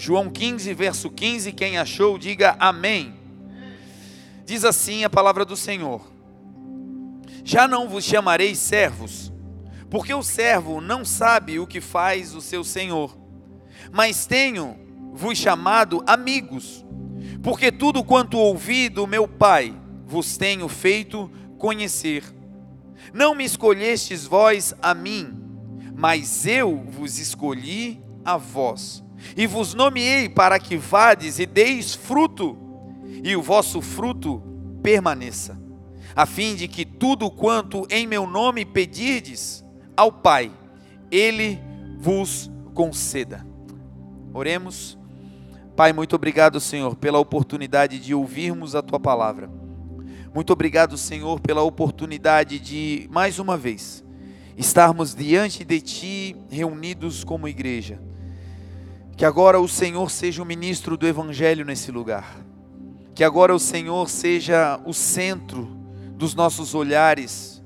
João 15, verso 15. Quem achou, diga amém. Diz assim a palavra do Senhor: Já não vos chamarei servos, porque o servo não sabe o que faz o seu senhor, mas tenho vos chamado amigos, porque tudo quanto ouvi do meu Pai vos tenho feito conhecer. Não me escolhestes vós a mim, mas eu vos escolhi a vós, e vos nomeei para que vades e deis fruto, e o vosso fruto permaneça, a fim de que tudo quanto em meu nome pedirdes ao Pai, Ele vos conceda. Oremos. Pai, muito obrigado, Senhor, pela oportunidade de ouvirmos a tua palavra. Muito obrigado, Senhor, pela oportunidade de, mais uma vez, estarmos diante de Ti, reunidos como igreja. Que agora o Senhor seja o ministro do Evangelho nesse lugar. Que agora o Senhor seja o centro dos nossos olhares,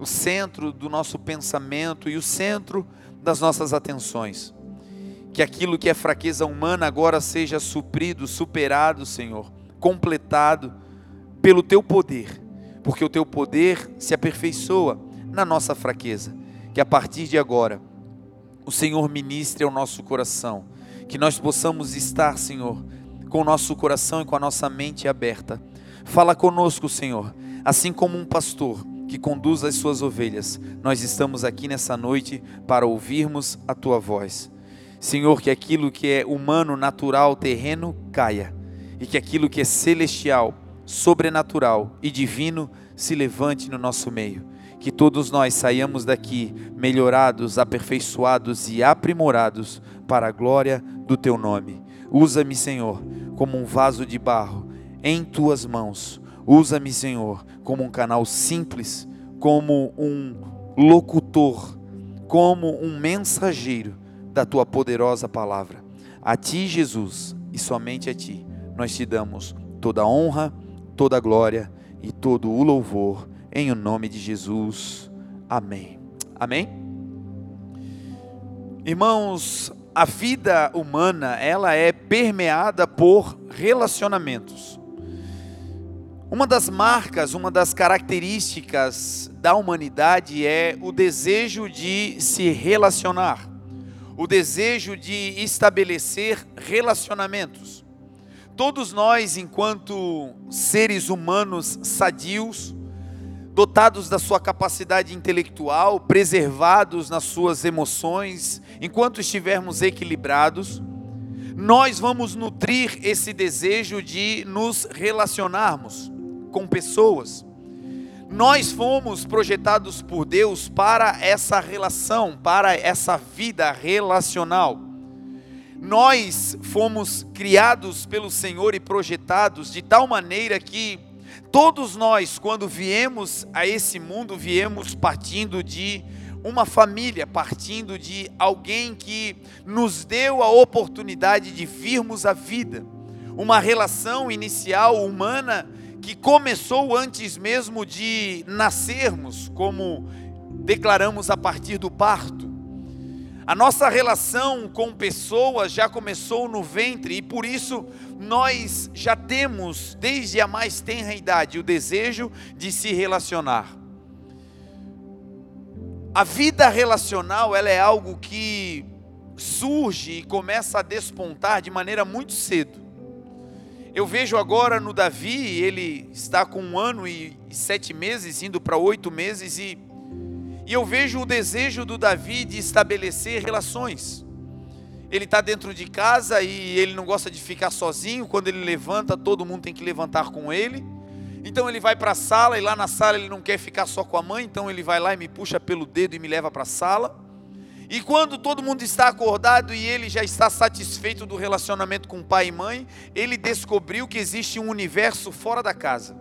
o centro do nosso pensamento e o centro das nossas atenções que aquilo que é fraqueza humana agora seja suprido, superado, Senhor, completado pelo teu poder, porque o teu poder se aperfeiçoa na nossa fraqueza. Que a partir de agora, o Senhor ministre ao nosso coração, que nós possamos estar, Senhor, com o nosso coração e com a nossa mente aberta. Fala conosco, Senhor, assim como um pastor que conduz as suas ovelhas, nós estamos aqui nessa noite para ouvirmos a tua voz. Senhor, que aquilo que é humano, natural, terreno, caia, e que aquilo que é celestial, sobrenatural e divino se levante no nosso meio. Que todos nós saiamos daqui melhorados, aperfeiçoados e aprimorados para a glória do teu nome. Usa-me, Senhor, como um vaso de barro em tuas mãos. Usa-me, Senhor, como um canal simples, como um locutor, como um mensageiro da tua poderosa palavra. A ti, Jesus, e somente a ti, nós te damos toda a honra, toda a glória e todo o louvor, em o nome de Jesus. Amém. Amém? Irmãos, a vida humana, ela é permeada por relacionamentos. Uma das marcas, uma das características da humanidade é o desejo de se relacionar o desejo de estabelecer relacionamentos. Todos nós, enquanto seres humanos sadios, dotados da sua capacidade intelectual, preservados nas suas emoções, enquanto estivermos equilibrados, nós vamos nutrir esse desejo de nos relacionarmos com pessoas. Nós fomos projetados por Deus para essa relação, para essa vida relacional. Nós fomos criados pelo Senhor e projetados de tal maneira que todos nós, quando viemos a esse mundo, viemos partindo de uma família, partindo de alguém que nos deu a oportunidade de virmos a vida. Uma relação inicial humana que começou antes mesmo de nascermos, como declaramos a partir do parto. A nossa relação com pessoas já começou no ventre e por isso nós já temos, desde a mais tenra idade, o desejo de se relacionar. A vida relacional ela é algo que surge e começa a despontar de maneira muito cedo. Eu vejo agora no Davi, ele está com um ano e sete meses, indo para oito meses, e, e eu vejo o desejo do Davi de estabelecer relações. Ele está dentro de casa e ele não gosta de ficar sozinho. Quando ele levanta, todo mundo tem que levantar com ele. Então ele vai para a sala e lá na sala ele não quer ficar só com a mãe, então ele vai lá e me puxa pelo dedo e me leva para a sala. E quando todo mundo está acordado e ele já está satisfeito do relacionamento com pai e mãe, ele descobriu que existe um universo fora da casa.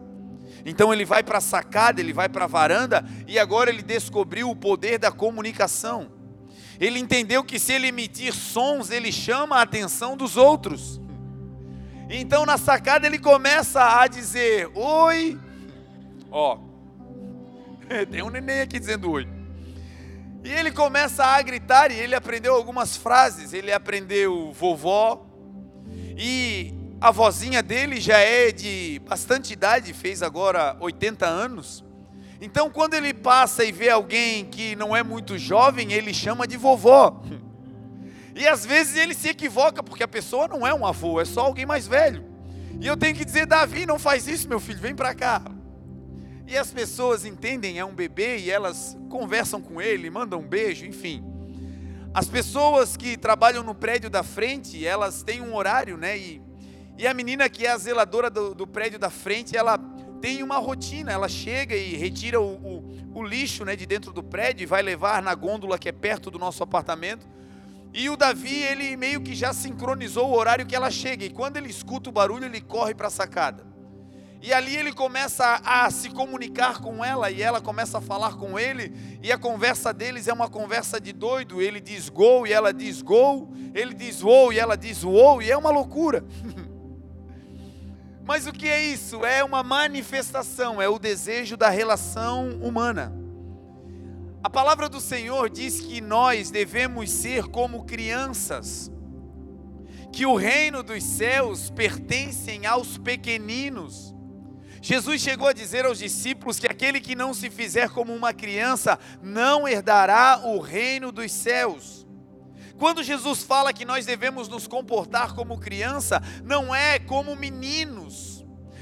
Então ele vai para a sacada, ele vai para a varanda e agora ele descobriu o poder da comunicação. Ele entendeu que se ele emitir sons, ele chama a atenção dos outros. Então na sacada ele começa a dizer: Oi. Ó, tem um neném aqui dizendo oi. E ele começa a gritar e ele aprendeu algumas frases. Ele aprendeu vovó, E a vozinha dele já é de bastante idade, fez agora 80 anos. Então, quando ele passa e vê alguém que não é muito jovem, ele chama de vovó. E às vezes ele se equivoca, porque a pessoa não é um avô, é só alguém mais velho. E eu tenho que dizer, Davi, não faz isso, meu filho, vem para cá. E as pessoas entendem, é um bebê, e elas conversam com ele, mandam um beijo, enfim. As pessoas que trabalham no prédio da frente, elas têm um horário, né? E, e a menina que é a zeladora do, do prédio da frente, ela tem uma rotina, ela chega e retira o, o, o lixo né, de dentro do prédio e vai levar na gôndola que é perto do nosso apartamento. E o Davi, ele meio que já sincronizou o horário que ela chega. E quando ele escuta o barulho, ele corre para a sacada. E ali ele começa a, se comunicar com ela e ela começa a falar com ele. E a conversa deles é uma conversa de doido. Ele diz gol e ela diz gol. Ele diz uou e ela diz uou. E é uma loucura. Mas o que é isso? É uma manifestação, é o desejo da relação humana. A palavra do Senhor diz que nós devemos ser como crianças, que o reino dos céus pertencem aos pequeninos. Jesus chegou a dizer aos discípulos que aquele que não se fizer como uma criança não herdará o reino dos céus. Quando Jesus fala que nós devemos nos comportar como criança, não é como meninos,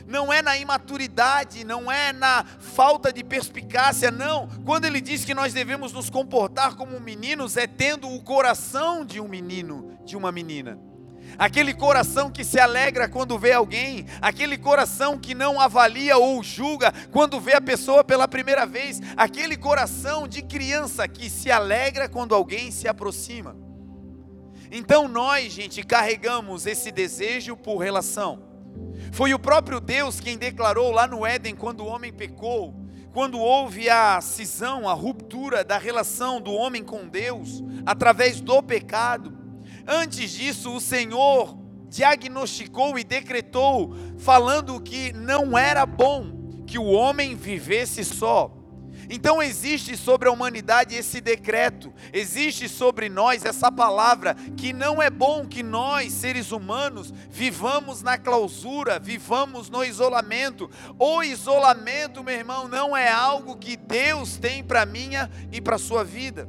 não é na imaturidade, não é na falta de perspicácia, não. Quando ele diz que nós devemos nos comportar como meninos, é tendo o coração de um menino, de uma menina. Aquele coração que se alegra quando vê alguém, aquele coração que não avalia ou julga quando vê a pessoa pela primeira vez, aquele coração de criança que se alegra quando alguém se aproxima. Então nós, gente, carregamos esse desejo por relação. Foi o próprio Deus quem declarou lá no Éden, quando o homem pecou, quando houve a cisão, a ruptura da relação do homem com Deus, através do pecado. Antes disso, o Senhor diagnosticou e decretou, falando que não era bom que o homem vivesse só então existe sobre a humanidade esse decreto, existe sobre nós essa palavra que não é bom que nós, seres humanos, vivamos na clausura, vivamos no isolamento. O isolamento, meu irmão, não é algo que Deus tem para minha e para sua vida.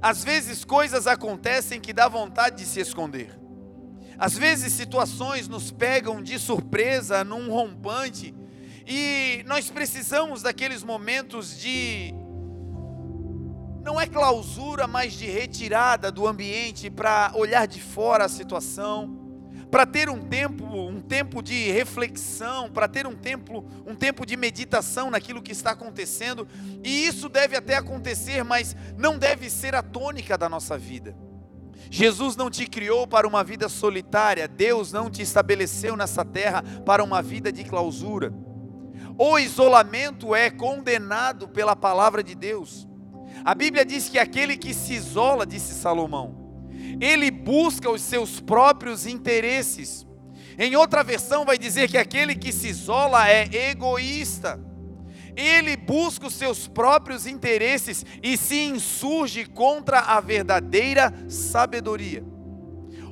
Às vezes coisas acontecem que dá vontade de se esconder. Às vezes situações nos pegam de surpresa num rompante e nós precisamos daqueles momentos de não é clausura, mas de retirada do ambiente para olhar de fora a situação, para ter um tempo, um tempo de reflexão, para ter um tempo, um tempo de meditação naquilo que está acontecendo. E isso deve até acontecer, mas não deve ser a tônica da nossa vida. Jesus não te criou para uma vida solitária, Deus não te estabeleceu nessa terra para uma vida de clausura. O isolamento é condenado pela palavra de Deus. A Bíblia diz que aquele que se isola, disse Salomão, ele busca os seus próprios interesses. Em outra versão, vai dizer que aquele que se isola é egoísta. Ele busca os seus próprios interesses e se insurge contra a verdadeira sabedoria.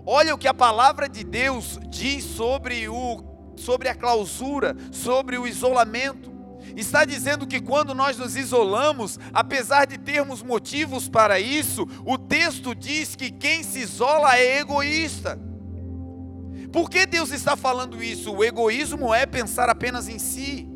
Olha o que a palavra de Deus diz sobre o sobre a clausura, sobre o isolamento. Está dizendo que quando nós nos isolamos, apesar de termos motivos para isso, o texto diz que quem se isola é egoísta. Por que Deus está falando isso? O egoísmo é pensar apenas em si.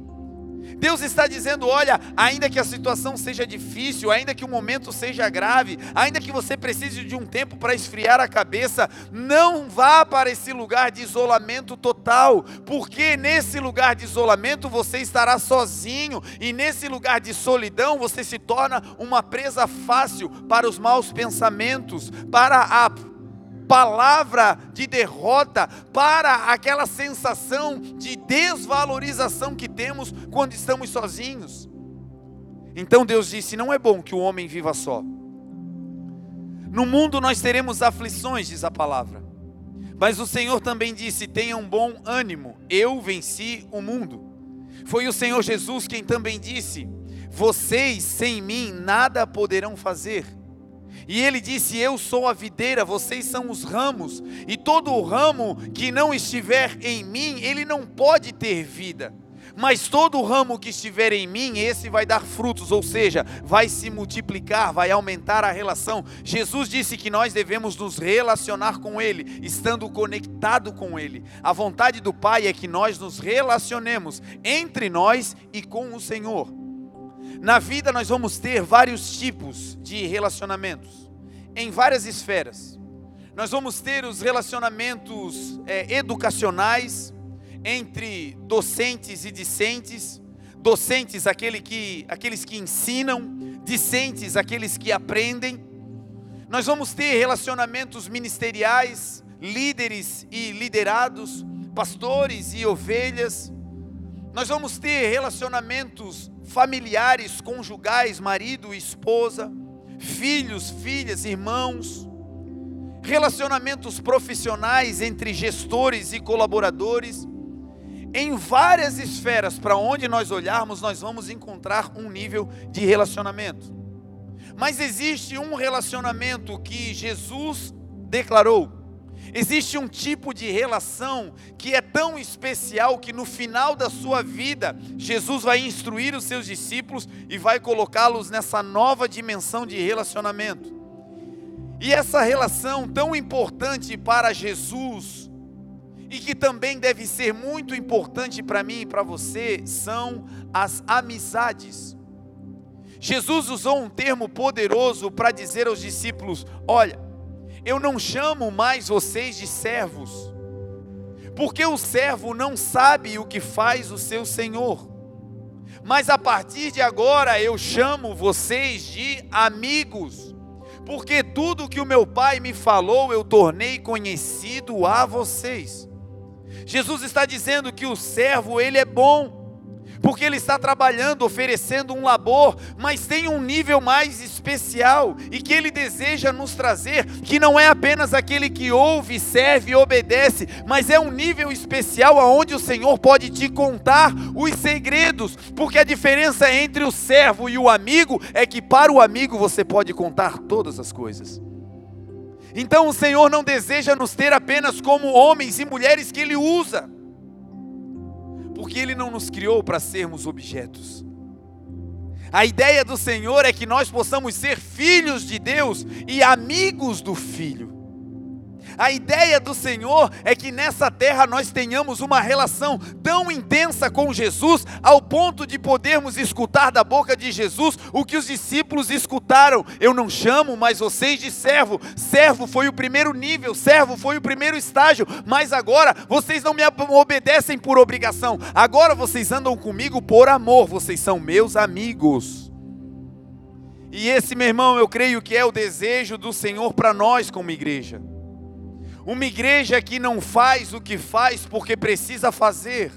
Deus está dizendo: olha, ainda que a situação seja difícil, ainda que o momento seja grave, ainda que você precise de um tempo para esfriar a cabeça, não vá para esse lugar de isolamento total, porque nesse lugar de isolamento você estará sozinho, e nesse lugar de solidão você se torna uma presa fácil para os maus pensamentos, para a palavra de derrota, para aquela sensação de desvalorização que temos quando estamos sozinhos. Então Deus disse: não é bom que o homem viva só. No mundo nós teremos aflições, diz a palavra. Mas o Senhor também disse: tenha um bom ânimo, eu venci o mundo. Foi o Senhor Jesus quem também disse: vocês sem mim nada poderão fazer. E ele disse: Eu sou a videira, vocês são os ramos, e todo o ramo que não estiver em mim, ele não pode ter vida. Mas todo ramo que estiver em mim, esse vai dar frutos, ou seja, vai se multiplicar, vai aumentar a relação. Jesus disse que nós devemos nos relacionar com Ele, estando conectado com Ele. A vontade do Pai é que nós nos relacionemos entre nós e com o Senhor. Na vida nós vamos ter vários tipos de relacionamentos, em várias esferas. Nós vamos ter os relacionamentos é, educacionais, entre docentes e discentes, docentes aquele que, aqueles que ensinam, discentes aqueles que aprendem. Nós vamos ter relacionamentos ministeriais, líderes e liderados, pastores e ovelhas. Nós vamos ter relacionamentos familiares, conjugais, marido esposa, filhos, filhas, irmãos, relacionamentos profissionais entre gestores e colaboradores em várias esferas para onde nós olharmos, nós vamos encontrar um nível de relacionamento. Mas existe um relacionamento que Jesus declarou. Existe um tipo de relação que é tão especial que no final da sua vida, Jesus vai instruir os seus discípulos e vai colocá-los nessa nova dimensão de relacionamento. E essa relação tão importante para Jesus, e que também deve ser muito importante para mim e para você são as amizades. Jesus usou um termo poderoso para dizer aos discípulos: Olha, eu não chamo mais vocês de servos, porque o servo não sabe o que faz o seu senhor. Mas a partir de agora eu chamo vocês de amigos, porque tudo que o meu pai me falou eu tornei conhecido a vocês. Jesus está dizendo que o servo, ele é bom, porque ele está trabalhando, oferecendo um labor, mas tem um nível mais especial e que ele deseja nos trazer, que não é apenas aquele que ouve, serve e obedece, mas é um nível especial aonde o Senhor pode te contar os segredos, porque a diferença entre o servo e o amigo é que para o amigo você pode contar todas as coisas. Então o Senhor não deseja nos ter apenas como homens e mulheres que Ele usa, porque Ele não nos criou para sermos objetos. A ideia do Senhor é que nós possamos ser filhos de Deus e amigos do Filho. A ideia do Senhor é que nessa terra nós tenhamos uma relação tão intensa com Jesus, ao ponto de podermos escutar da boca de Jesus o que os discípulos escutaram. Eu não chamo mais vocês de servo. Servo foi o primeiro nível, servo foi o primeiro estágio, mas agora vocês não me obedecem por obrigação. Agora vocês andam comigo por amor, vocês são meus amigos. E esse, meu irmão, eu creio que é o desejo do Senhor para nós como igreja. Uma igreja que não faz o que faz porque precisa fazer,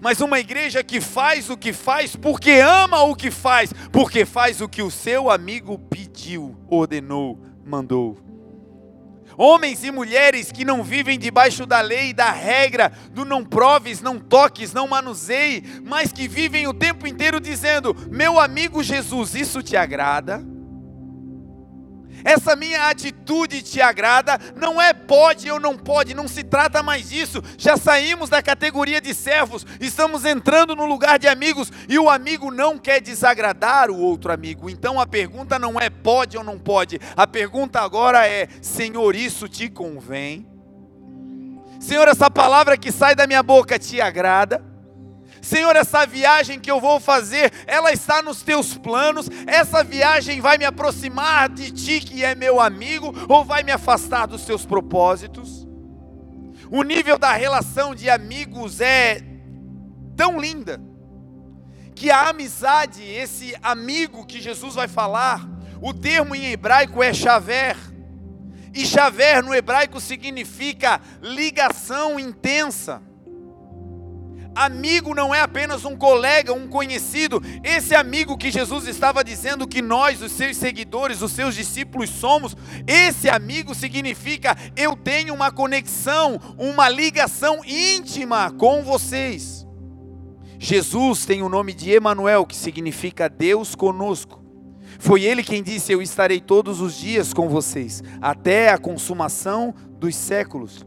mas uma igreja que faz o que faz porque ama o que faz, porque faz o que o seu amigo pediu, ordenou, mandou. Homens e mulheres que não vivem debaixo da lei da regra do não proves, não toques, não manuseie, mas que vivem o tempo inteiro dizendo: Meu amigo Jesus, isso te agrada? Essa minha atitude te agrada, não é pode ou não pode, não se trata mais disso. Já saímos da categoria de servos, estamos entrando no lugar de amigos e o amigo não quer desagradar o outro amigo. Então a pergunta não é pode ou não pode, a pergunta agora é: Senhor, isso te convém? Senhor, essa palavra que sai da minha boca te agrada? Senhor, essa viagem que eu vou fazer, ela está nos teus planos. Essa viagem vai me aproximar de ti, que é meu amigo, ou vai me afastar dos teus propósitos? O nível da relação de amigos é tão linda que a amizade, esse amigo que Jesus vai falar, o termo em hebraico é chaver. E chaver no hebraico significa ligação intensa. Amigo não é apenas um colega, um conhecido. Esse amigo que Jesus estava dizendo que nós, os seus seguidores, os seus discípulos somos, esse amigo significa eu tenho uma conexão, uma ligação íntima com vocês. Jesus tem o nome de Emanuel, que significa Deus conosco. Foi ele quem disse: Eu estarei todos os dias com vocês, até a consumação dos séculos.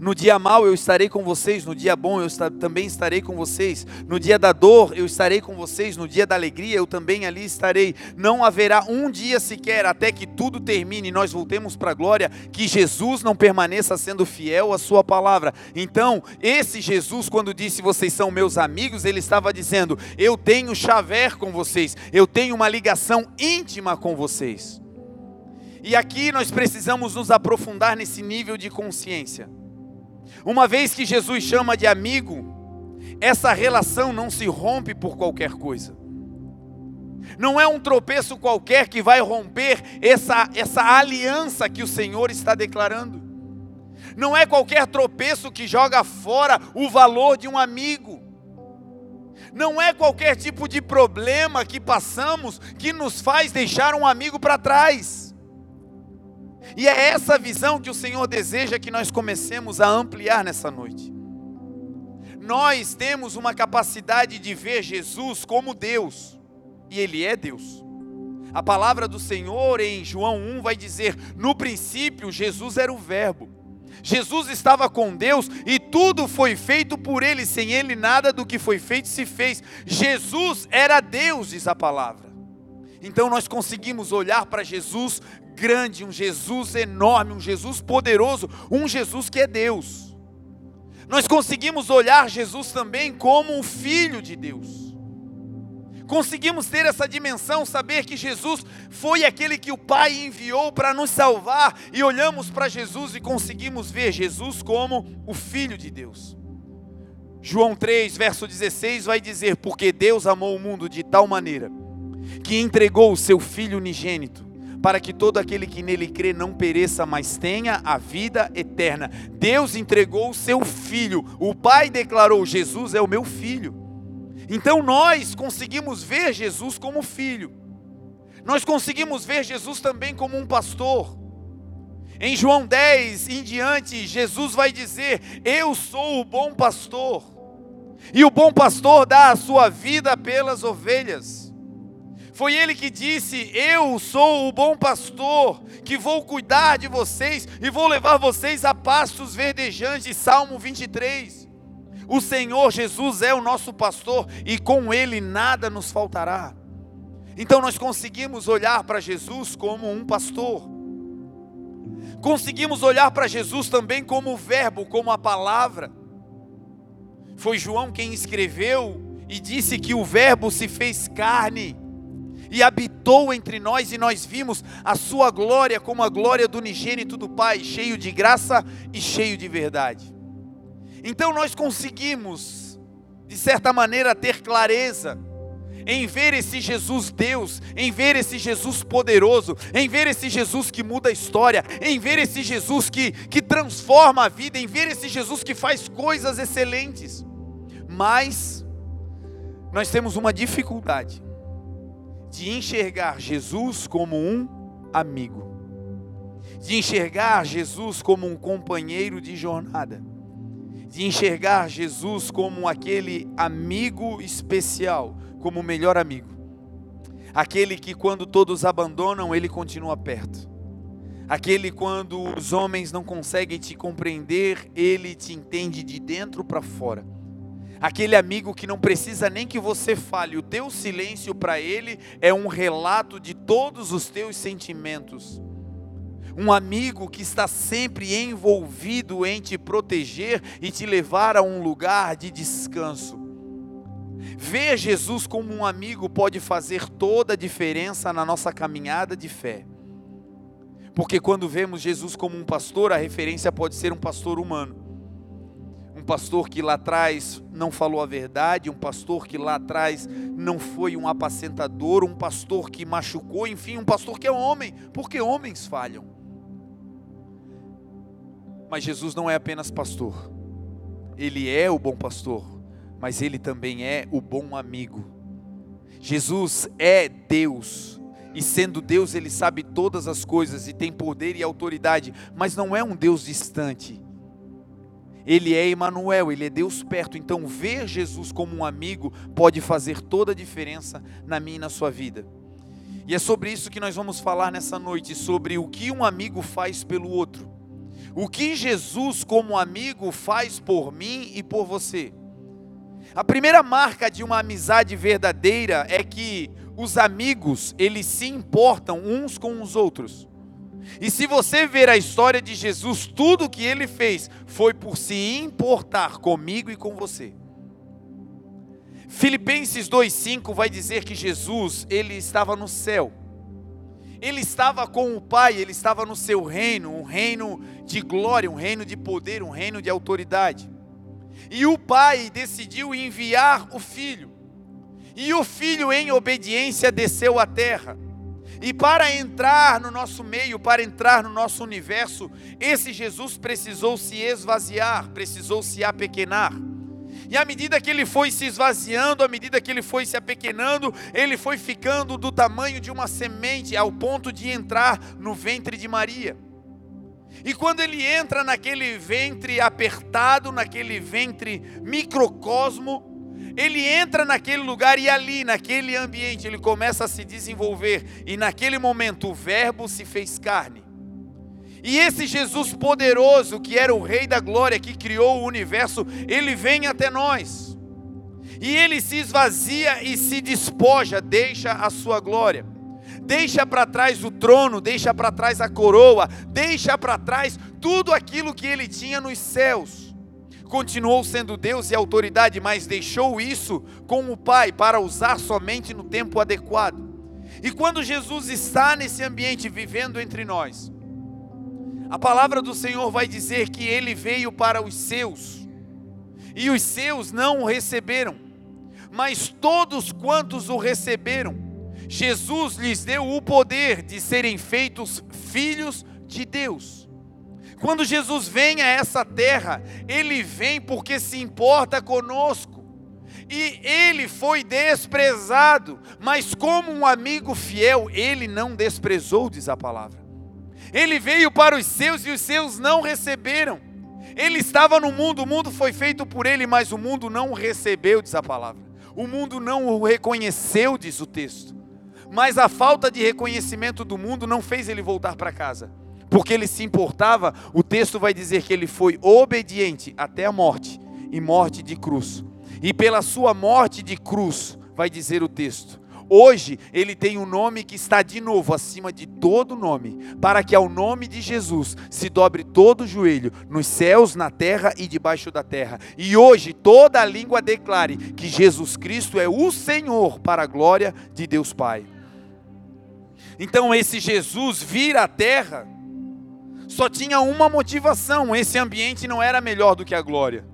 No dia mau eu estarei com vocês, no dia bom eu também estarei com vocês. No dia da dor eu estarei com vocês, no dia da alegria eu também ali estarei. Não haverá um dia sequer até que tudo termine e nós voltemos para a glória, que Jesus não permaneça sendo fiel à sua palavra. Então, esse Jesus quando disse vocês são meus amigos, ele estava dizendo: eu tenho chaver com vocês, eu tenho uma ligação íntima com vocês. E aqui nós precisamos nos aprofundar nesse nível de consciência. Uma vez que Jesus chama de amigo, essa relação não se rompe por qualquer coisa. Não é um tropeço qualquer que vai romper essa, essa aliança que o Senhor está declarando. Não é qualquer tropeço que joga fora o valor de um amigo. Não é qualquer tipo de problema que passamos que nos faz deixar um amigo para trás. E é essa visão que o Senhor deseja que nós comecemos a ampliar nessa noite. Nós temos uma capacidade de ver Jesus como Deus, e Ele é Deus. A palavra do Senhor em João 1 vai dizer: no princípio, Jesus era o Verbo. Jesus estava com Deus e tudo foi feito por Ele, sem Ele nada do que foi feito se fez. Jesus era Deus, diz a palavra. Então nós conseguimos olhar para Jesus grande, um Jesus enorme, um Jesus poderoso, um Jesus que é Deus. Nós conseguimos olhar Jesus também como o Filho de Deus. Conseguimos ter essa dimensão, saber que Jesus foi aquele que o Pai enviou para nos salvar, e olhamos para Jesus e conseguimos ver Jesus como o Filho de Deus. João 3, verso 16 vai dizer: Porque Deus amou o mundo de tal maneira que entregou o seu Filho unigênito, para que todo aquele que nele crê não pereça, mas tenha a vida eterna. Deus entregou o seu Filho, o Pai declarou: Jesus é o meu Filho. Então nós conseguimos ver Jesus como filho, nós conseguimos ver Jesus também como um pastor. Em João 10 em diante, Jesus vai dizer: Eu sou o bom pastor, e o bom pastor dá a sua vida pelas ovelhas. Foi ele que disse: Eu sou o bom pastor, que vou cuidar de vocês e vou levar vocês a pastos verdejantes. Salmo 23. O Senhor Jesus é o nosso pastor e com ele nada nos faltará. Então nós conseguimos olhar para Jesus como um pastor. Conseguimos olhar para Jesus também como o verbo, como a palavra. Foi João quem escreveu e disse que o verbo se fez carne e habitou entre nós, e nós vimos a sua glória como a glória do unigênito do Pai, cheio de graça e cheio de verdade. Então nós conseguimos, de certa maneira, ter clareza em ver esse Jesus Deus, em ver esse Jesus poderoso, em ver esse Jesus que muda a história, em ver esse Jesus que, que transforma a vida, em ver esse Jesus que faz coisas excelentes. Mas nós temos uma dificuldade de enxergar Jesus como um amigo, de enxergar Jesus como um companheiro de jornada, de enxergar Jesus como aquele amigo especial, como o melhor amigo, aquele que quando todos abandonam, ele continua perto. Aquele quando os homens não conseguem te compreender, ele te entende de dentro para fora aquele amigo que não precisa nem que você fale, o teu silêncio para ele é um relato de todos os teus sentimentos. Um amigo que está sempre envolvido em te proteger e te levar a um lugar de descanso. Ver Jesus como um amigo pode fazer toda a diferença na nossa caminhada de fé. Porque quando vemos Jesus como um pastor, a referência pode ser um pastor humano um pastor que lá atrás não falou a verdade, um pastor que lá atrás não foi um apacentador, um pastor que machucou, enfim, um pastor que é homem, porque homens falham. Mas Jesus não é apenas pastor, ele é o bom pastor, mas ele também é o bom amigo. Jesus é Deus, e sendo Deus, ele sabe todas as coisas e tem poder e autoridade, mas não é um Deus distante ele é Emmanuel, ele é Deus perto. Então, ver Jesus como um amigo pode fazer toda a diferença na minha e na sua vida. E é sobre isso que nós vamos falar nessa noite, sobre o que um amigo faz pelo outro. O que Jesus, como amigo, faz por mim e por você. A primeira marca de uma amizade verdadeira é que os amigos, eles se importam uns com os outros. E se você ver a história de Jesus, tudo o que ele fez foi por se importar comigo e com você. Filipenses 2:5 vai dizer que Jesus, ele estava no céu. Ele estava com o Pai, ele estava no seu reino, um reino de glória, um reino de poder, um reino de autoridade. E o Pai decidiu enviar o Filho. E o Filho, em obediência, desceu à terra. E para entrar no nosso meio, para entrar no nosso universo, esse Jesus precisou se esvaziar, precisou se apequenar. E à medida que ele foi se esvaziando, à medida que ele foi se apequenando, ele foi ficando do tamanho de uma semente, ao ponto de entrar no ventre de Maria. E quando ele entra naquele ventre apertado, naquele ventre microcosmo, ele entra naquele lugar e ali, naquele ambiente, ele começa a se desenvolver. E naquele momento o Verbo se fez carne. E esse Jesus poderoso, que era o Rei da Glória, que criou o universo, ele vem até nós. E ele se esvazia e se despoja, deixa a sua glória. Deixa para trás o trono, deixa para trás a coroa, deixa para trás tudo aquilo que ele tinha nos céus. Continuou sendo Deus e autoridade, mas deixou isso com o Pai para usar somente no tempo adequado. E quando Jesus está nesse ambiente vivendo entre nós, a palavra do Senhor vai dizer que ele veio para os seus, e os seus não o receberam, mas todos quantos o receberam, Jesus lhes deu o poder de serem feitos filhos de Deus. Quando Jesus vem a essa terra, ele vem porque se importa conosco. E ele foi desprezado, mas como um amigo fiel, ele não desprezou, diz a palavra. Ele veio para os seus e os seus não receberam. Ele estava no mundo, o mundo foi feito por ele, mas o mundo não o recebeu, diz a palavra. O mundo não o reconheceu, diz o texto. Mas a falta de reconhecimento do mundo não fez ele voltar para casa. Porque ele se importava, o texto vai dizer que ele foi obediente até a morte e morte de cruz. E pela sua morte de cruz, vai dizer o texto, Hoje ele tem um nome que está de novo acima de todo nome, para que ao nome de Jesus se dobre todo o joelho, nos céus, na terra e debaixo da terra. E hoje toda a língua declare que Jesus Cristo é o Senhor para a glória de Deus Pai. Então esse Jesus vir à terra só tinha uma motivação: esse ambiente não era melhor do que a glória.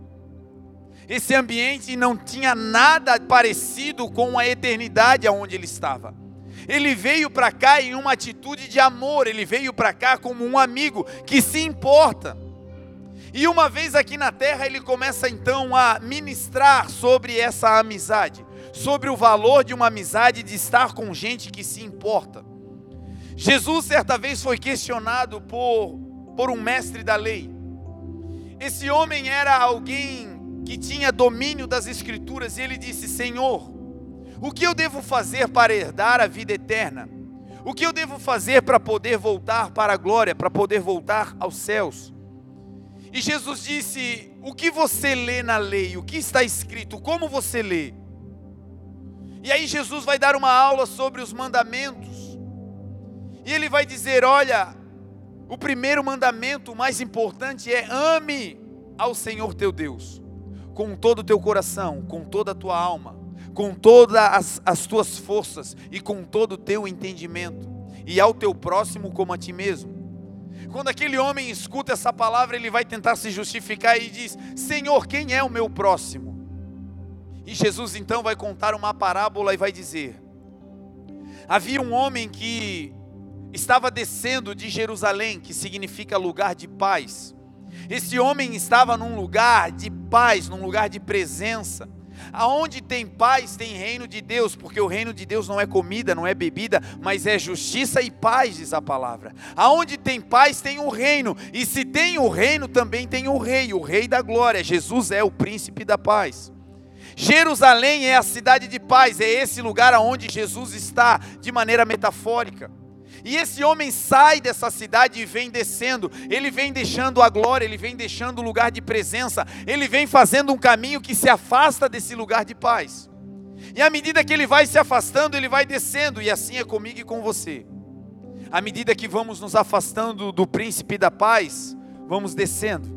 Esse ambiente não tinha nada parecido com a eternidade aonde ele estava. Ele veio para cá em uma atitude de amor, ele veio para cá como um amigo que se importa. E uma vez aqui na terra, ele começa então a ministrar sobre essa amizade, sobre o valor de uma amizade, de estar com gente que se importa. Jesus, certa vez, foi questionado por, por um mestre da lei. Esse homem era alguém que tinha domínio das Escrituras, e ele disse: Senhor, o que eu devo fazer para herdar a vida eterna? O que eu devo fazer para poder voltar para a glória, para poder voltar aos céus? E Jesus disse: O que você lê na lei? O que está escrito? Como você lê? E aí Jesus vai dar uma aula sobre os mandamentos. E ele vai dizer: Olha, o primeiro mandamento, mais importante é ame ao Senhor teu Deus com todo o teu coração, com toda a tua alma, com todas as, as tuas forças e com todo o teu entendimento, e ao teu próximo como a ti mesmo. Quando aquele homem escuta essa palavra, ele vai tentar se justificar e diz: Senhor, quem é o meu próximo? E Jesus então vai contar uma parábola e vai dizer: Havia um homem que estava descendo de Jerusalém, que significa lugar de paz. Esse homem estava num lugar de paz, num lugar de presença. Aonde tem paz, tem reino de Deus, porque o reino de Deus não é comida, não é bebida, mas é justiça e paz, diz a palavra. Aonde tem paz, tem o reino, e se tem o reino, também tem o rei, o rei da glória. Jesus é o príncipe da paz. Jerusalém é a cidade de paz, é esse lugar aonde Jesus está, de maneira metafórica. E esse homem sai dessa cidade e vem descendo, ele vem deixando a glória, ele vem deixando o lugar de presença, ele vem fazendo um caminho que se afasta desse lugar de paz. E à medida que ele vai se afastando, ele vai descendo, e assim é comigo e com você. À medida que vamos nos afastando do príncipe da paz, vamos descendo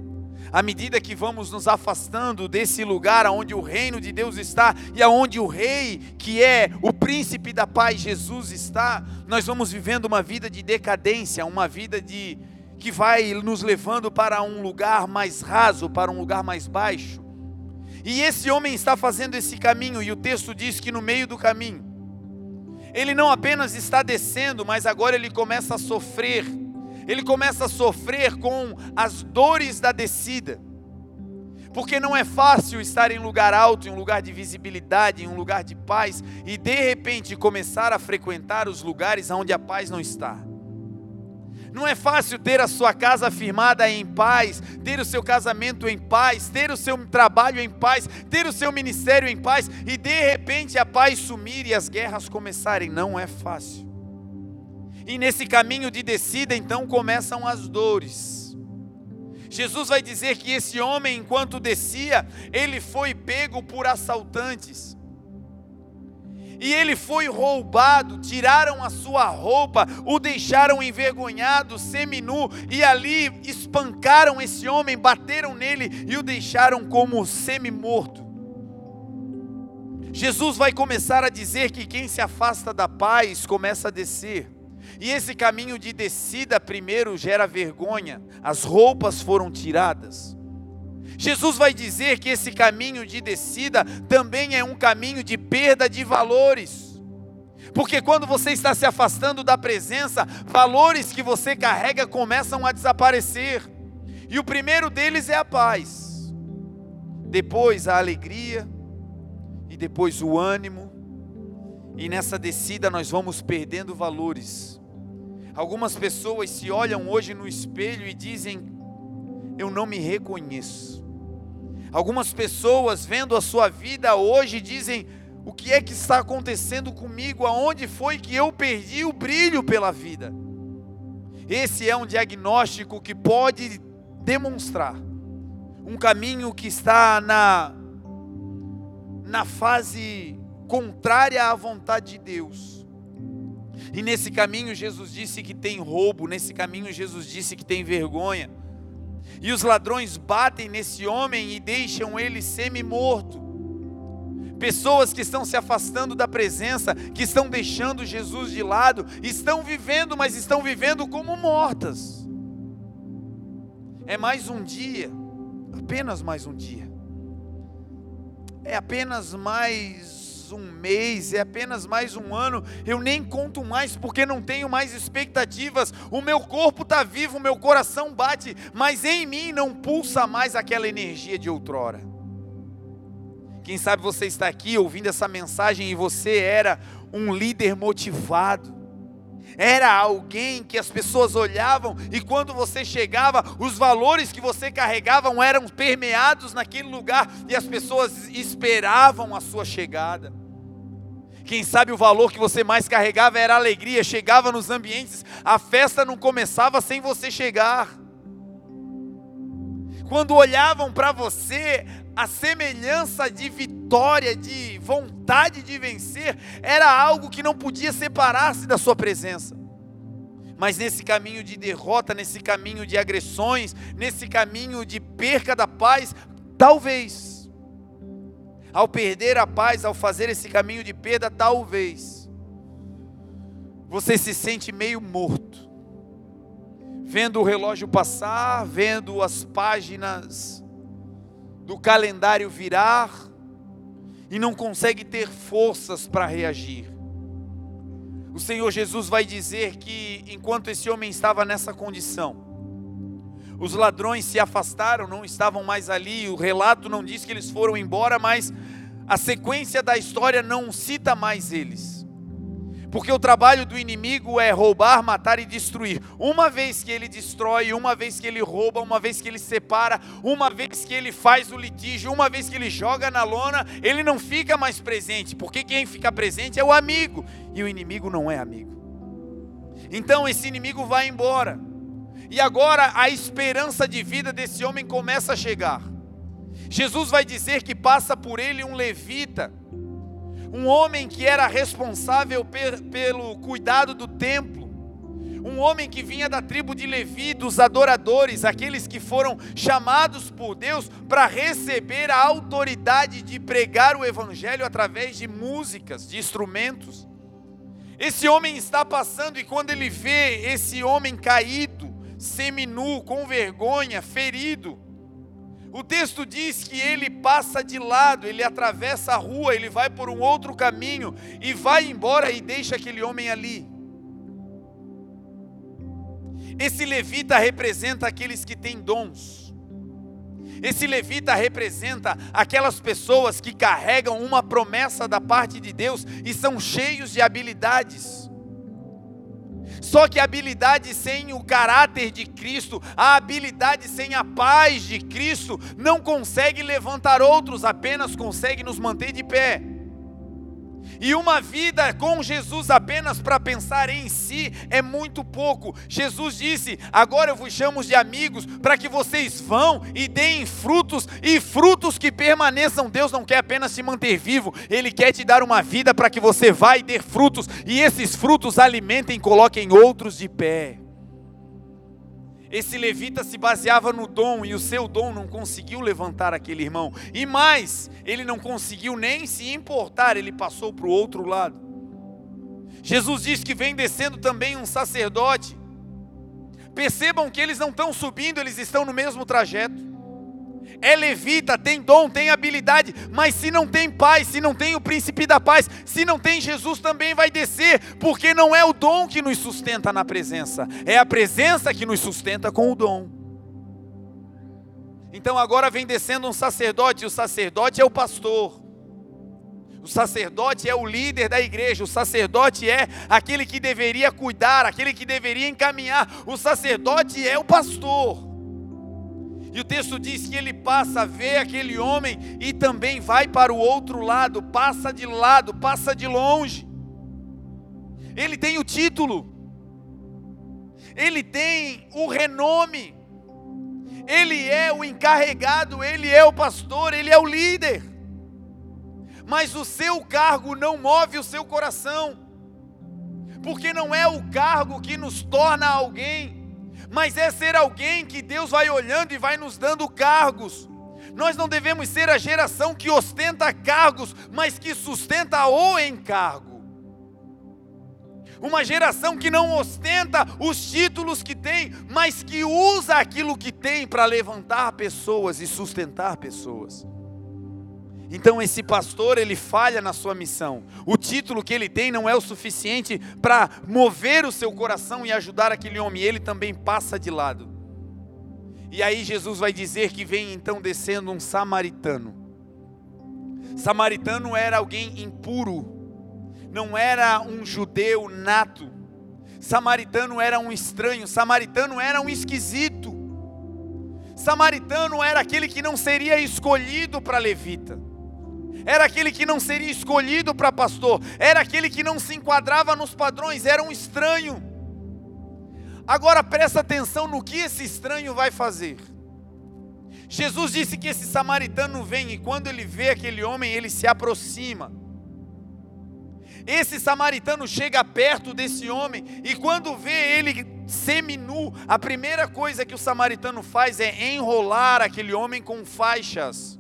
à medida que vamos nos afastando desse lugar onde o reino de Deus está e aonde o rei, que é o príncipe da paz, Jesus está, nós vamos vivendo uma vida de decadência, uma vida de que vai nos levando para um lugar mais raso, para um lugar mais baixo. E esse homem está fazendo esse caminho e o texto diz que no meio do caminho ele não apenas está descendo, mas agora ele começa a sofrer ele começa a sofrer com as dores da descida. Porque não é fácil estar em lugar alto, em um lugar de visibilidade, em um lugar de paz, e de repente começar a frequentar os lugares onde a paz não está. Não é fácil ter a sua casa firmada em paz, ter o seu casamento em paz, ter o seu trabalho em paz, ter o seu ministério em paz, e de repente a paz sumir e as guerras começarem. Não é fácil. E nesse caminho de descida, então, começam as dores. Jesus vai dizer que esse homem, enquanto descia, ele foi pego por assaltantes. E ele foi roubado, tiraram a sua roupa, o deixaram envergonhado, seminu, e ali espancaram esse homem, bateram nele e o deixaram como semi-morto. Jesus vai começar a dizer que quem se afasta da paz começa a descer. E esse caminho de descida primeiro gera vergonha, as roupas foram tiradas. Jesus vai dizer que esse caminho de descida também é um caminho de perda de valores. Porque quando você está se afastando da presença, valores que você carrega começam a desaparecer. E o primeiro deles é a paz. Depois a alegria e depois o ânimo. E nessa descida nós vamos perdendo valores. Algumas pessoas se olham hoje no espelho e dizem: Eu não me reconheço. Algumas pessoas vendo a sua vida hoje dizem: O que é que está acontecendo comigo? Aonde foi que eu perdi o brilho pela vida? Esse é um diagnóstico que pode demonstrar um caminho que está na na fase contrária à vontade de Deus. E nesse caminho Jesus disse que tem roubo, nesse caminho Jesus disse que tem vergonha. E os ladrões batem nesse homem e deixam ele semi-morto. Pessoas que estão se afastando da presença, que estão deixando Jesus de lado, estão vivendo, mas estão vivendo como mortas. É mais um dia, apenas mais um dia. É apenas mais um mês, é apenas mais um ano, eu nem conto mais porque não tenho mais expectativas. O meu corpo está vivo, o meu coração bate, mas em mim não pulsa mais aquela energia de outrora. Quem sabe você está aqui ouvindo essa mensagem e você era um líder motivado era alguém que as pessoas olhavam e quando você chegava, os valores que você carregava eram permeados naquele lugar e as pessoas esperavam a sua chegada. Quem sabe o valor que você mais carregava era alegria, chegava nos ambientes, a festa não começava sem você chegar. Quando olhavam para você, a semelhança de vitória, de vontade de vencer, era algo que não podia separar-se da sua presença. Mas nesse caminho de derrota, nesse caminho de agressões, nesse caminho de perca da paz, talvez, ao perder a paz, ao fazer esse caminho de perda, talvez, você se sente meio morto, vendo o relógio passar, vendo as páginas do calendário virar e não consegue ter forças para reagir. O Senhor Jesus vai dizer que enquanto esse homem estava nessa condição, os ladrões se afastaram, não estavam mais ali. O relato não diz que eles foram embora, mas a sequência da história não cita mais eles. Porque o trabalho do inimigo é roubar, matar e destruir. Uma vez que ele destrói, uma vez que ele rouba, uma vez que ele separa, uma vez que ele faz o litígio, uma vez que ele joga na lona, ele não fica mais presente. Porque quem fica presente é o amigo. E o inimigo não é amigo. Então esse inimigo vai embora. E agora a esperança de vida desse homem começa a chegar. Jesus vai dizer que passa por ele um levita um homem que era responsável pelo cuidado do templo, um homem que vinha da tribo de Levi, dos adoradores, aqueles que foram chamados por Deus para receber a autoridade de pregar o evangelho através de músicas, de instrumentos. Esse homem está passando e quando ele vê esse homem caído, seminu, com vergonha, ferido, o texto diz que ele passa de lado, ele atravessa a rua, ele vai por um outro caminho e vai embora e deixa aquele homem ali. Esse levita representa aqueles que têm dons. Esse levita representa aquelas pessoas que carregam uma promessa da parte de Deus e são cheios de habilidades. Só que a habilidade sem o caráter de Cristo, a habilidade sem a paz de Cristo, não consegue levantar outros, apenas consegue nos manter de pé. E uma vida com Jesus apenas para pensar em si é muito pouco. Jesus disse: Agora eu vos chamo de amigos para que vocês vão e deem frutos e frutos que permaneçam. Deus não quer apenas se manter vivo, Ele quer te dar uma vida para que você vá e dê frutos e esses frutos alimentem e coloquem outros de pé. Esse levita se baseava no dom e o seu dom não conseguiu levantar aquele irmão. E mais, ele não conseguiu nem se importar, ele passou para o outro lado. Jesus diz que vem descendo também um sacerdote. Percebam que eles não estão subindo, eles estão no mesmo trajeto é levita, tem dom, tem habilidade, mas se não tem paz, se não tem o príncipe da paz, se não tem Jesus, também vai descer, porque não é o dom que nos sustenta na presença, é a presença que nos sustenta com o dom. Então agora vem descendo um sacerdote, e o sacerdote é o pastor. O sacerdote é o líder da igreja, o sacerdote é aquele que deveria cuidar, aquele que deveria encaminhar, o sacerdote é o pastor. E o texto diz que ele passa a ver aquele homem e também vai para o outro lado, passa de lado, passa de longe. Ele tem o título, ele tem o renome, ele é o encarregado, ele é o pastor, ele é o líder. Mas o seu cargo não move o seu coração, porque não é o cargo que nos torna alguém mas é ser alguém que Deus vai olhando e vai nos dando cargos. Nós não devemos ser a geração que ostenta cargos, mas que sustenta o encargo. Uma geração que não ostenta os títulos que tem, mas que usa aquilo que tem para levantar pessoas e sustentar pessoas. Então esse pastor, ele falha na sua missão. O título que ele tem não é o suficiente para mover o seu coração e ajudar aquele homem, ele também passa de lado. E aí Jesus vai dizer que vem então descendo um samaritano. Samaritano era alguém impuro, não era um judeu nato. Samaritano era um estranho, samaritano era um esquisito. Samaritano era aquele que não seria escolhido para levita era aquele que não seria escolhido para pastor, era aquele que não se enquadrava nos padrões, era um estranho. Agora presta atenção no que esse estranho vai fazer. Jesus disse que esse samaritano vem e quando ele vê aquele homem, ele se aproxima. Esse samaritano chega perto desse homem e quando vê ele seminu, a primeira coisa que o samaritano faz é enrolar aquele homem com faixas.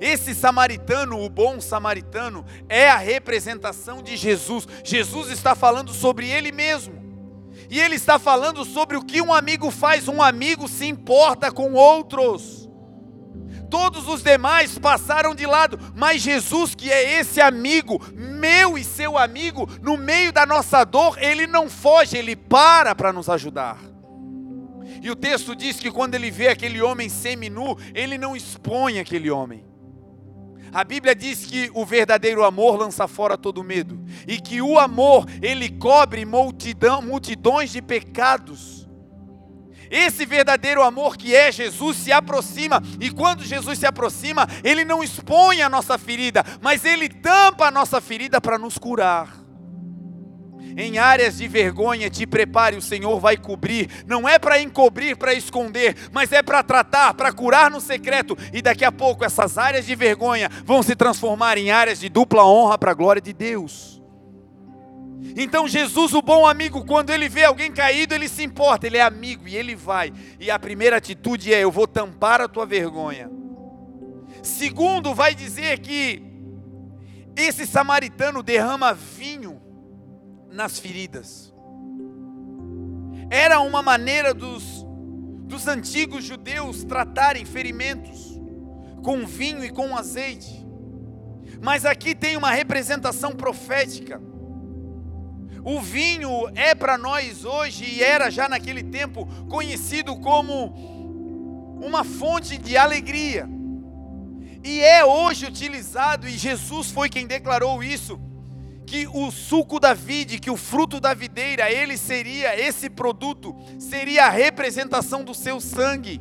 Esse samaritano, o bom samaritano, é a representação de Jesus. Jesus está falando sobre ele mesmo. E ele está falando sobre o que um amigo faz. Um amigo se importa com outros. Todos os demais passaram de lado, mas Jesus, que é esse amigo, meu e seu amigo, no meio da nossa dor, ele não foge, ele para para nos ajudar. E o texto diz que quando ele vê aquele homem seminu, ele não expõe aquele homem. A Bíblia diz que o verdadeiro amor lança fora todo medo e que o amor ele cobre multidão, multidões de pecados. Esse verdadeiro amor que é Jesus se aproxima, e quando Jesus se aproxima, ele não expõe a nossa ferida, mas ele tampa a nossa ferida para nos curar. Em áreas de vergonha, te prepare, o Senhor vai cobrir. Não é para encobrir, para esconder, mas é para tratar, para curar no secreto. E daqui a pouco essas áreas de vergonha vão se transformar em áreas de dupla honra para a glória de Deus. Então Jesus, o bom amigo, quando ele vê alguém caído, ele se importa, ele é amigo e ele vai. E a primeira atitude é: eu vou tampar a tua vergonha. Segundo, vai dizer que esse samaritano derrama vinho nas feridas. Era uma maneira dos, dos antigos judeus tratarem ferimentos com vinho e com azeite. Mas aqui tem uma representação profética. O vinho é para nós hoje, e era já naquele tempo, conhecido como uma fonte de alegria. E é hoje utilizado, e Jesus foi quem declarou isso que o suco da vide, que o fruto da videira, ele seria, esse produto, seria a representação do seu sangue.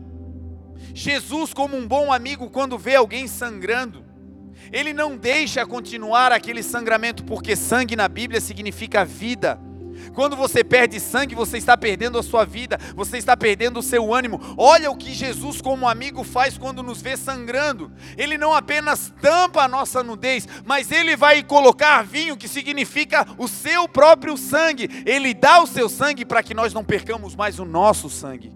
Jesus, como um bom amigo, quando vê alguém sangrando, ele não deixa continuar aquele sangramento, porque sangue na Bíblia significa vida. Quando você perde sangue, você está perdendo a sua vida, você está perdendo o seu ânimo. Olha o que Jesus, como amigo, faz quando nos vê sangrando. Ele não apenas tampa a nossa nudez, mas ele vai colocar vinho, que significa o seu próprio sangue. Ele dá o seu sangue para que nós não percamos mais o nosso sangue.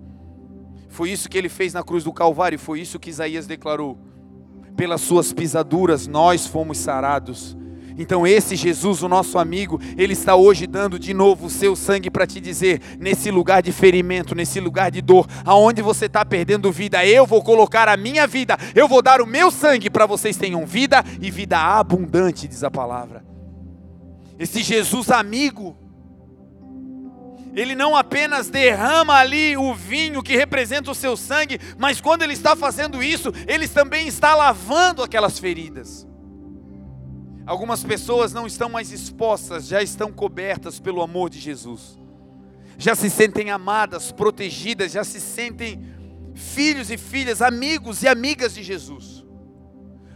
Foi isso que ele fez na cruz do Calvário, foi isso que Isaías declarou. Pelas suas pisaduras nós fomos sarados então, esse Jesus, o nosso amigo, ele está hoje dando de novo o seu sangue para te dizer: nesse lugar de ferimento, nesse lugar de dor, aonde você está perdendo vida, eu vou colocar a minha vida, eu vou dar o meu sangue para vocês tenham vida e vida abundante, diz a palavra. Esse Jesus amigo, ele não apenas derrama ali o vinho que representa o seu sangue, mas quando ele está fazendo isso, ele também está lavando aquelas feridas. Algumas pessoas não estão mais expostas, já estão cobertas pelo amor de Jesus. Já se sentem amadas, protegidas, já se sentem filhos e filhas, amigos e amigas de Jesus.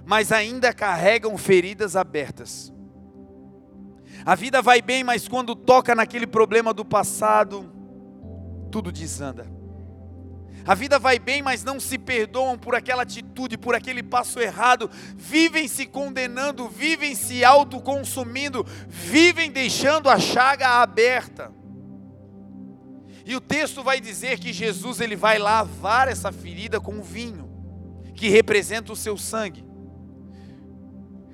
Mas ainda carregam feridas abertas. A vida vai bem, mas quando toca naquele problema do passado, tudo desanda. A vida vai bem, mas não se perdoam por aquela atitude, por aquele passo errado. Vivem se condenando, vivem se autoconsumindo, vivem deixando a chaga aberta. E o texto vai dizer que Jesus ele vai lavar essa ferida com vinho, que representa o seu sangue.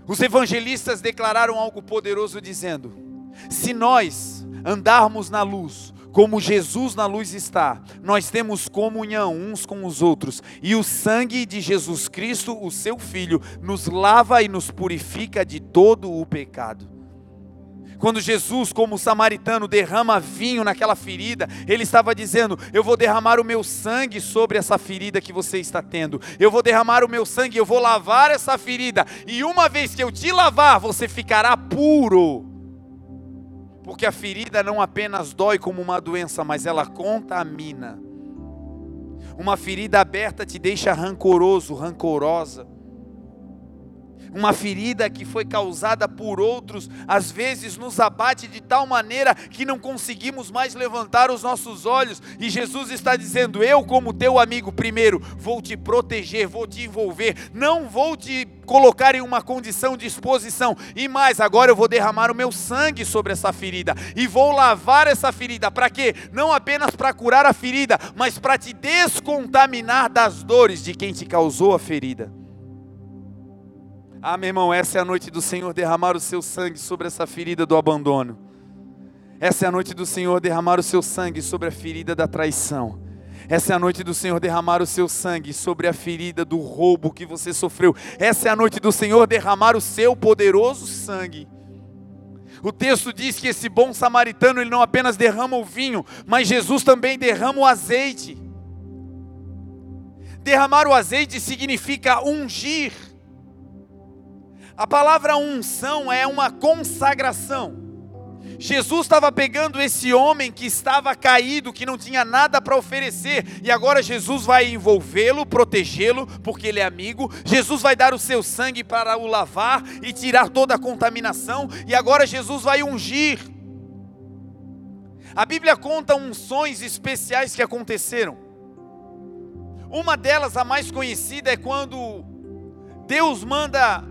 Os evangelistas declararam algo poderoso dizendo: Se nós andarmos na luz, como Jesus na luz está, nós temos comunhão uns com os outros, e o sangue de Jesus Cristo, o seu Filho, nos lava e nos purifica de todo o pecado. Quando Jesus, como samaritano, derrama vinho naquela ferida, ele estava dizendo: Eu vou derramar o meu sangue sobre essa ferida que você está tendo. Eu vou derramar o meu sangue, eu vou lavar essa ferida. E uma vez que eu te lavar, você ficará puro porque a ferida não apenas dói como uma doença, mas ela contamina. Uma ferida aberta te deixa rancoroso, rancorosa. Uma ferida que foi causada por outros, às vezes nos abate de tal maneira que não conseguimos mais levantar os nossos olhos, e Jesus está dizendo: Eu, como teu amigo, primeiro vou te proteger, vou te envolver, não vou te colocar em uma condição de exposição, e mais, agora eu vou derramar o meu sangue sobre essa ferida, e vou lavar essa ferida, para quê? Não apenas para curar a ferida, mas para te descontaminar das dores de quem te causou a ferida. Ah, meu irmão, essa é a noite do Senhor derramar o seu sangue sobre essa ferida do abandono. Essa é a noite do Senhor derramar o seu sangue sobre a ferida da traição. Essa é a noite do Senhor derramar o seu sangue sobre a ferida do roubo que você sofreu. Essa é a noite do Senhor derramar o seu poderoso sangue. O texto diz que esse bom samaritano ele não apenas derrama o vinho, mas Jesus também derrama o azeite. Derramar o azeite significa ungir A palavra unção é uma consagração. Jesus estava pegando esse homem que estava caído, que não tinha nada para oferecer, e agora Jesus vai envolvê-lo, protegê-lo, porque ele é amigo. Jesus vai dar o seu sangue para o lavar e tirar toda a contaminação, e agora Jesus vai ungir. A Bíblia conta unções especiais que aconteceram. Uma delas, a mais conhecida, é quando Deus manda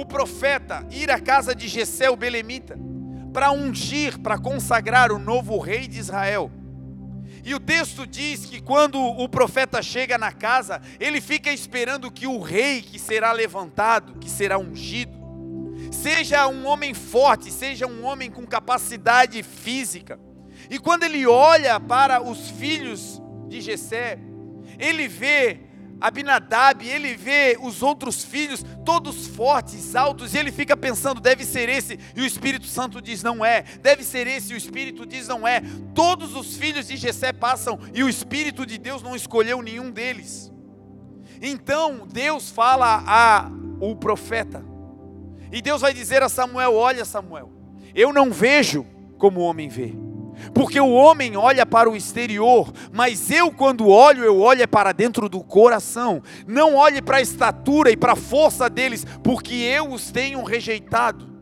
o profeta ir à casa de Jessé, o belemita para ungir, para consagrar o novo rei de Israel. E o texto diz que quando o profeta chega na casa, ele fica esperando que o rei que será levantado, que será ungido, seja um homem forte, seja um homem com capacidade física. E quando ele olha para os filhos de Jessé, ele vê Abinadab, ele vê os outros filhos todos fortes, altos, e ele fica pensando, deve ser esse, e o Espírito Santo diz não é, deve ser esse, e o Espírito diz não é. Todos os filhos de Jessé passam e o Espírito de Deus não escolheu nenhum deles. Então Deus fala a o profeta. E Deus vai dizer a Samuel: "Olha, Samuel, eu não vejo como o homem vê. Porque o homem olha para o exterior, mas eu, quando olho, eu olho para dentro do coração. Não olhe para a estatura e para a força deles, porque eu os tenho rejeitado.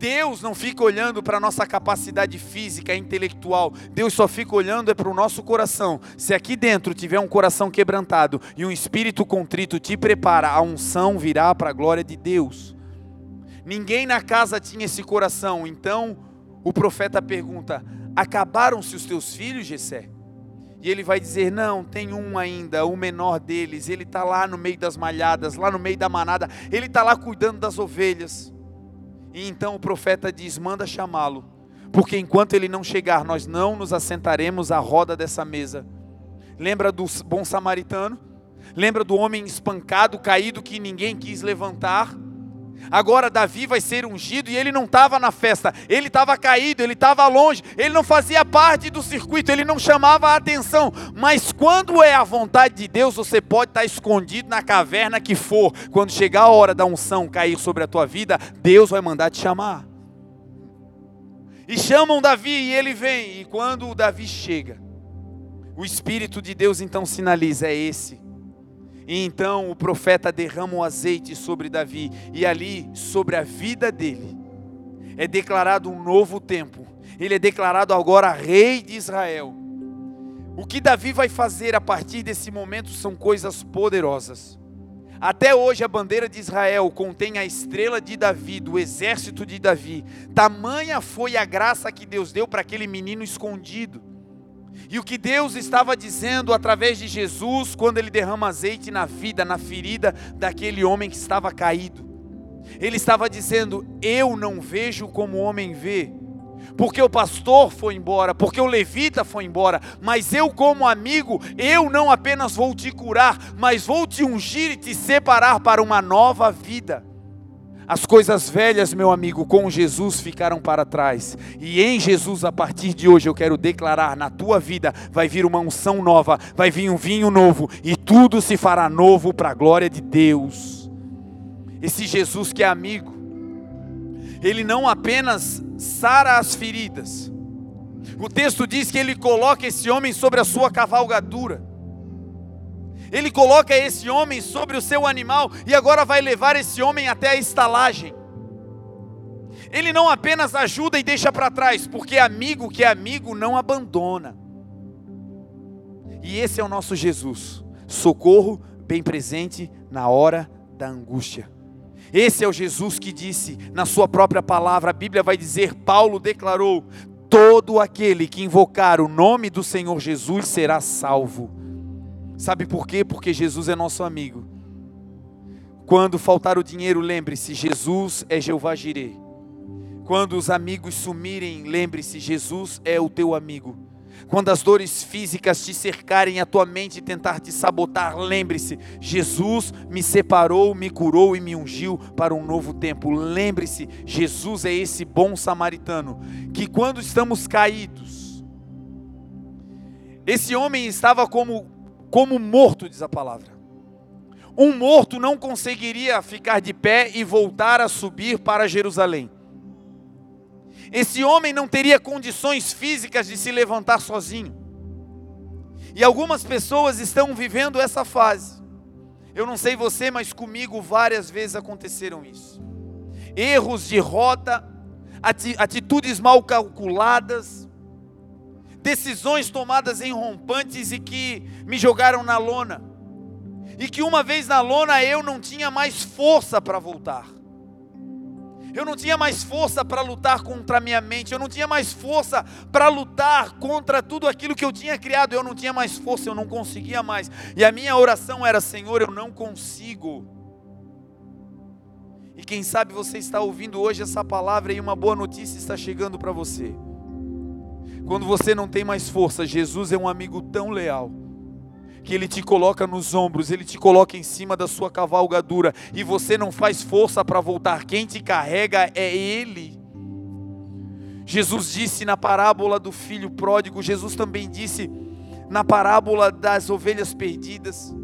Deus não fica olhando para a nossa capacidade física, intelectual. Deus só fica olhando é para o nosso coração. Se aqui dentro tiver um coração quebrantado e um espírito contrito te prepara, a unção virá para a glória de Deus. Ninguém na casa tinha esse coração, então o profeta pergunta: Acabaram-se os teus filhos, Jessé? E ele vai dizer: Não, tem um ainda, o menor deles. Ele está lá no meio das malhadas, lá no meio da manada. Ele está lá cuidando das ovelhas. E então o profeta diz: Manda chamá-lo, porque enquanto ele não chegar, nós não nos assentaremos à roda dessa mesa. Lembra do bom samaritano? Lembra do homem espancado, caído, que ninguém quis levantar? Agora Davi vai ser ungido e ele não estava na festa, ele estava caído, ele estava longe, ele não fazia parte do circuito, ele não chamava a atenção. Mas quando é a vontade de Deus, você pode estar escondido na caverna que for. Quando chegar a hora da unção cair sobre a tua vida, Deus vai mandar te chamar. E chamam Davi e ele vem. E quando o Davi chega, o Espírito de Deus então sinaliza: é esse e então o profeta derrama o azeite sobre Davi, e ali, sobre a vida dele, é declarado um novo tempo. Ele é declarado agora rei de Israel. O que Davi vai fazer a partir desse momento são coisas poderosas. Até hoje a bandeira de Israel contém a estrela de Davi, do exército de Davi. Tamanha foi a graça que Deus deu para aquele menino escondido. E o que Deus estava dizendo através de Jesus, quando ele derrama azeite na vida, na ferida daquele homem que estava caído. Ele estava dizendo: Eu não vejo como o homem vê, porque o pastor foi embora, porque o levita foi embora, mas eu, como amigo, eu não apenas vou te curar, mas vou te ungir e te separar para uma nova vida. As coisas velhas, meu amigo, com Jesus ficaram para trás. E em Jesus, a partir de hoje, eu quero declarar: na tua vida vai vir uma unção nova, vai vir um vinho novo, e tudo se fará novo para a glória de Deus. Esse Jesus que é amigo, ele não apenas sara as feridas, o texto diz que ele coloca esse homem sobre a sua cavalgadura ele coloca esse homem sobre o seu animal e agora vai levar esse homem até a estalagem. Ele não apenas ajuda e deixa para trás, porque amigo que é amigo não abandona. E esse é o nosso Jesus, socorro bem presente na hora da angústia. Esse é o Jesus que disse na sua própria palavra, a Bíblia vai dizer, Paulo declarou: todo aquele que invocar o nome do Senhor Jesus será salvo. Sabe por quê? Porque Jesus é nosso amigo. Quando faltar o dinheiro, lembre-se: Jesus é Jeová Jireh. Quando os amigos sumirem, lembre-se: Jesus é o teu amigo. Quando as dores físicas te cercarem a tua mente tentar te sabotar, lembre-se: Jesus me separou, me curou e me ungiu para um novo tempo. Lembre-se: Jesus é esse bom samaritano que, quando estamos caídos, esse homem estava como como morto, diz a palavra. Um morto não conseguiria ficar de pé e voltar a subir para Jerusalém. Esse homem não teria condições físicas de se levantar sozinho. E algumas pessoas estão vivendo essa fase. Eu não sei você, mas comigo várias vezes aconteceram isso. Erros de rota, atitudes mal calculadas, decisões tomadas em rompantes e que me jogaram na lona. E que uma vez na lona eu não tinha mais força para voltar. Eu não tinha mais força para lutar contra a minha mente, eu não tinha mais força para lutar contra tudo aquilo que eu tinha criado, eu não tinha mais força, eu não conseguia mais. E a minha oração era: Senhor, eu não consigo. E quem sabe você está ouvindo hoje essa palavra e uma boa notícia está chegando para você. Quando você não tem mais força, Jesus é um amigo tão leal que ele te coloca nos ombros, ele te coloca em cima da sua cavalgadura e você não faz força para voltar, quem te carrega é ele. Jesus disse na parábola do filho pródigo, Jesus também disse na parábola das ovelhas perdidas.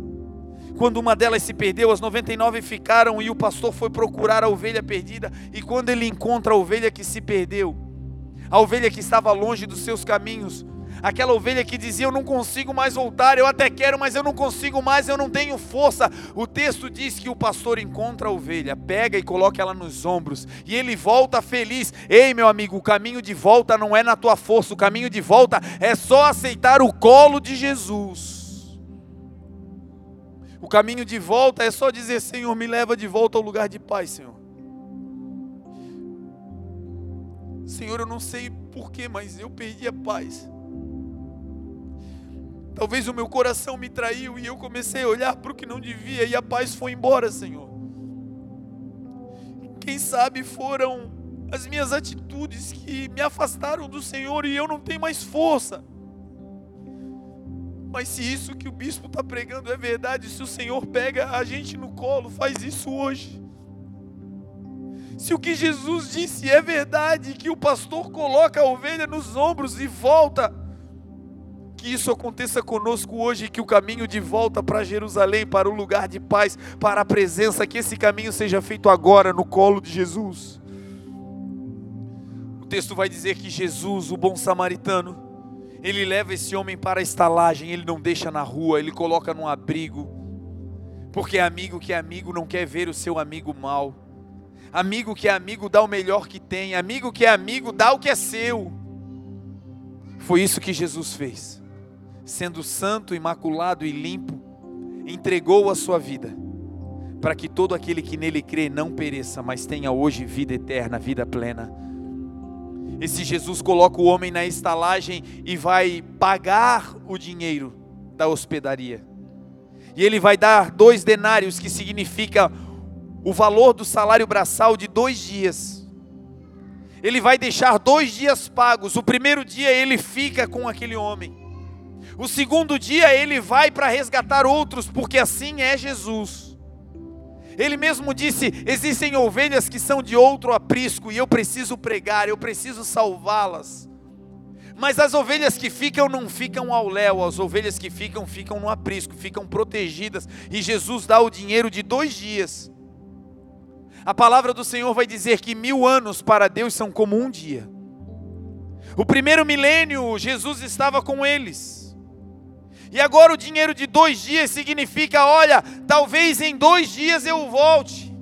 Quando uma delas se perdeu, as 99 ficaram e o pastor foi procurar a ovelha perdida. E quando ele encontra a ovelha que se perdeu, a ovelha que estava longe dos seus caminhos, aquela ovelha que dizia: Eu não consigo mais voltar, eu até quero, mas eu não consigo mais, eu não tenho força. O texto diz que o pastor encontra a ovelha, pega e coloca ela nos ombros, e ele volta feliz. Ei, meu amigo, o caminho de volta não é na tua força, o caminho de volta é só aceitar o colo de Jesus. O caminho de volta é só dizer: Senhor, me leva de volta ao lugar de paz, Senhor. Senhor, eu não sei porquê, mas eu perdi a paz. Talvez o meu coração me traiu e eu comecei a olhar para o que não devia e a paz foi embora, Senhor. Quem sabe foram as minhas atitudes que me afastaram do Senhor e eu não tenho mais força. Mas se isso que o bispo está pregando é verdade, se o Senhor pega a gente no colo, faz isso hoje. Se o que Jesus disse é verdade, que o pastor coloca a ovelha nos ombros e volta que isso aconteça conosco hoje, que o caminho de volta para Jerusalém, para o lugar de paz, para a presença, que esse caminho seja feito agora no colo de Jesus. O texto vai dizer que Jesus, o bom samaritano, ele leva esse homem para a estalagem, ele não deixa na rua, ele coloca num abrigo, porque amigo que é amigo não quer ver o seu amigo mal. Amigo que é amigo dá o melhor que tem, amigo que é amigo dá o que é seu. Foi isso que Jesus fez sendo santo, imaculado e limpo, entregou a sua vida, para que todo aquele que nele crê não pereça, mas tenha hoje vida eterna, vida plena. Esse Jesus coloca o homem na estalagem e vai pagar o dinheiro da hospedaria. E ele vai dar dois denários, que significa o valor do salário braçal de dois dias. Ele vai deixar dois dias pagos. O primeiro dia ele fica com aquele homem. O segundo dia ele vai para resgatar outros, porque assim é Jesus. Ele mesmo disse: existem ovelhas que são de outro aprisco e eu preciso pregar, eu preciso salvá-las. Mas as ovelhas que ficam não ficam ao léu, as ovelhas que ficam, ficam no aprisco, ficam protegidas. E Jesus dá o dinheiro de dois dias. A palavra do Senhor vai dizer que mil anos para Deus são como um dia. O primeiro milênio, Jesus estava com eles. E agora o dinheiro de dois dias significa: olha, talvez em dois dias eu volte.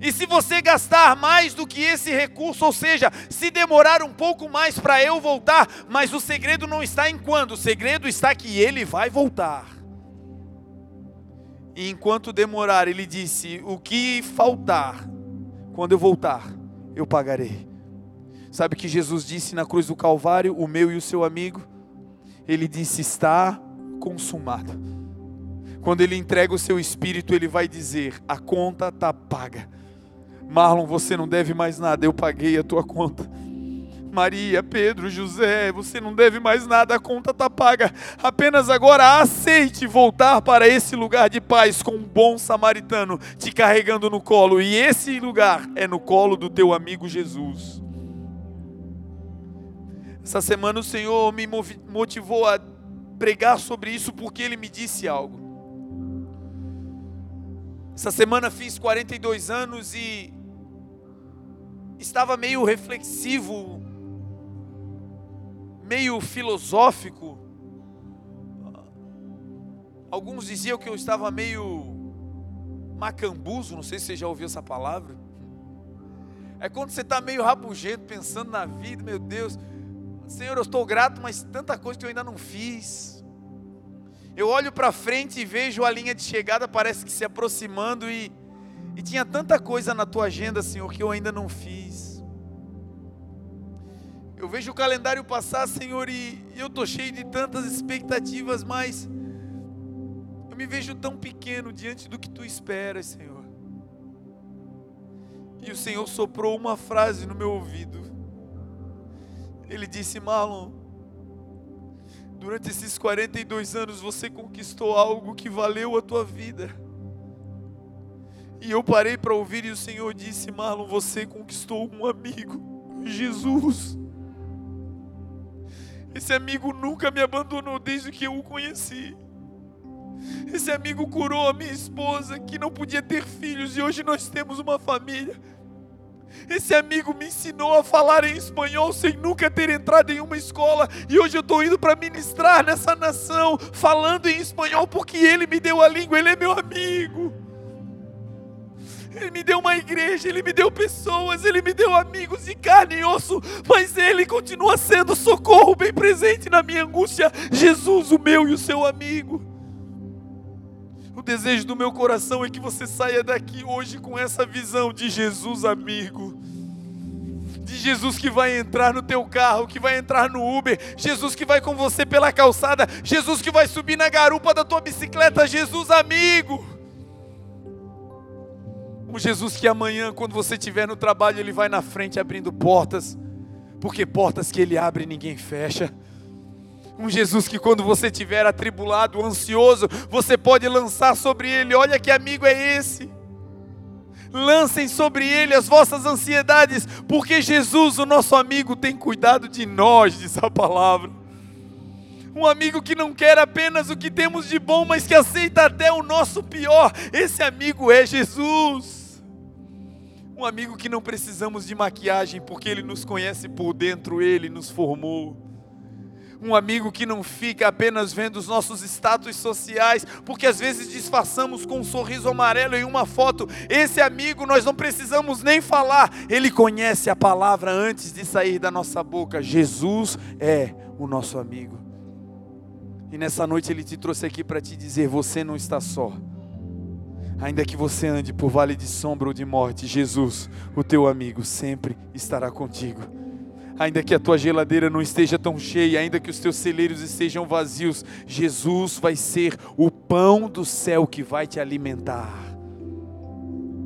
E se você gastar mais do que esse recurso, ou seja, se demorar um pouco mais para eu voltar, mas o segredo não está em quando, o segredo está que ele vai voltar. E enquanto demorar, ele disse: o que faltar, quando eu voltar, eu pagarei. Sabe o que Jesus disse na cruz do Calvário, o meu e o seu amigo? ele disse: Está consumado. Quando ele entrega o seu espírito, ele vai dizer: A conta está paga. Marlon, você não deve mais nada, eu paguei a tua conta. Maria, Pedro, José, você não deve mais nada, a conta está paga. Apenas agora aceite voltar para esse lugar de paz com um bom samaritano te carregando no colo. E esse lugar é no colo do teu amigo Jesus. Essa semana o Senhor me motivou a pregar sobre isso porque Ele me disse algo. Essa semana fiz 42 anos e estava meio reflexivo, meio filosófico. Alguns diziam que eu estava meio macambuzo, não sei se você já ouviu essa palavra. É quando você está meio rabugento, pensando na vida, meu Deus, Senhor, eu estou grato, mas tanta coisa que eu ainda não fiz. Eu olho para frente e vejo a linha de chegada, parece que se aproximando, e, e tinha tanta coisa na tua agenda, Senhor, que eu ainda não fiz. Eu vejo o calendário passar, Senhor, e eu estou cheio de tantas expectativas, mas eu me vejo tão pequeno diante do que tu esperas, Senhor. E o Senhor soprou uma frase no meu ouvido. Ele disse: Marlon, durante esses 42 anos você conquistou algo que valeu a tua vida. E eu parei para ouvir e o Senhor disse: Marlon, você conquistou um amigo, Jesus. Esse amigo nunca me abandonou desde que eu o conheci. Esse amigo curou a minha esposa que não podia ter filhos e hoje nós temos uma família. Esse amigo me ensinou a falar em espanhol sem nunca ter entrado em uma escola e hoje eu estou indo para ministrar nessa nação falando em espanhol porque ele me deu a língua, ele é meu amigo. Ele me deu uma igreja, Ele me deu pessoas, Ele me deu amigos de carne e osso, mas Ele continua sendo socorro bem presente na minha angústia. Jesus, o meu e o seu amigo. O desejo do meu coração é que você saia daqui hoje com essa visão de Jesus, amigo. De Jesus que vai entrar no teu carro, que vai entrar no Uber, Jesus que vai com você pela calçada, Jesus que vai subir na garupa da tua bicicleta, Jesus amigo. Um Jesus que amanhã, quando você estiver no trabalho, Ele vai na frente abrindo portas, porque portas que Ele abre ninguém fecha. Um Jesus que, quando você estiver atribulado, ansioso, você pode lançar sobre Ele: olha que amigo é esse. Lancem sobre Ele as vossas ansiedades, porque Jesus, o nosso amigo, tem cuidado de nós, diz a palavra. Um amigo que não quer apenas o que temos de bom, mas que aceita até o nosso pior. Esse amigo é Jesus. Um amigo que não precisamos de maquiagem, porque ele nos conhece por dentro, ele nos formou. Um amigo que não fica apenas vendo os nossos status sociais, porque às vezes disfarçamos com um sorriso amarelo em uma foto. Esse amigo nós não precisamos nem falar, ele conhece a palavra antes de sair da nossa boca. Jesus é o nosso amigo. E nessa noite ele te trouxe aqui para te dizer: você não está só. Ainda que você ande por vale de sombra ou de morte, Jesus, o teu amigo, sempre estará contigo. Ainda que a tua geladeira não esteja tão cheia, ainda que os teus celeiros estejam vazios, Jesus vai ser o pão do céu que vai te alimentar.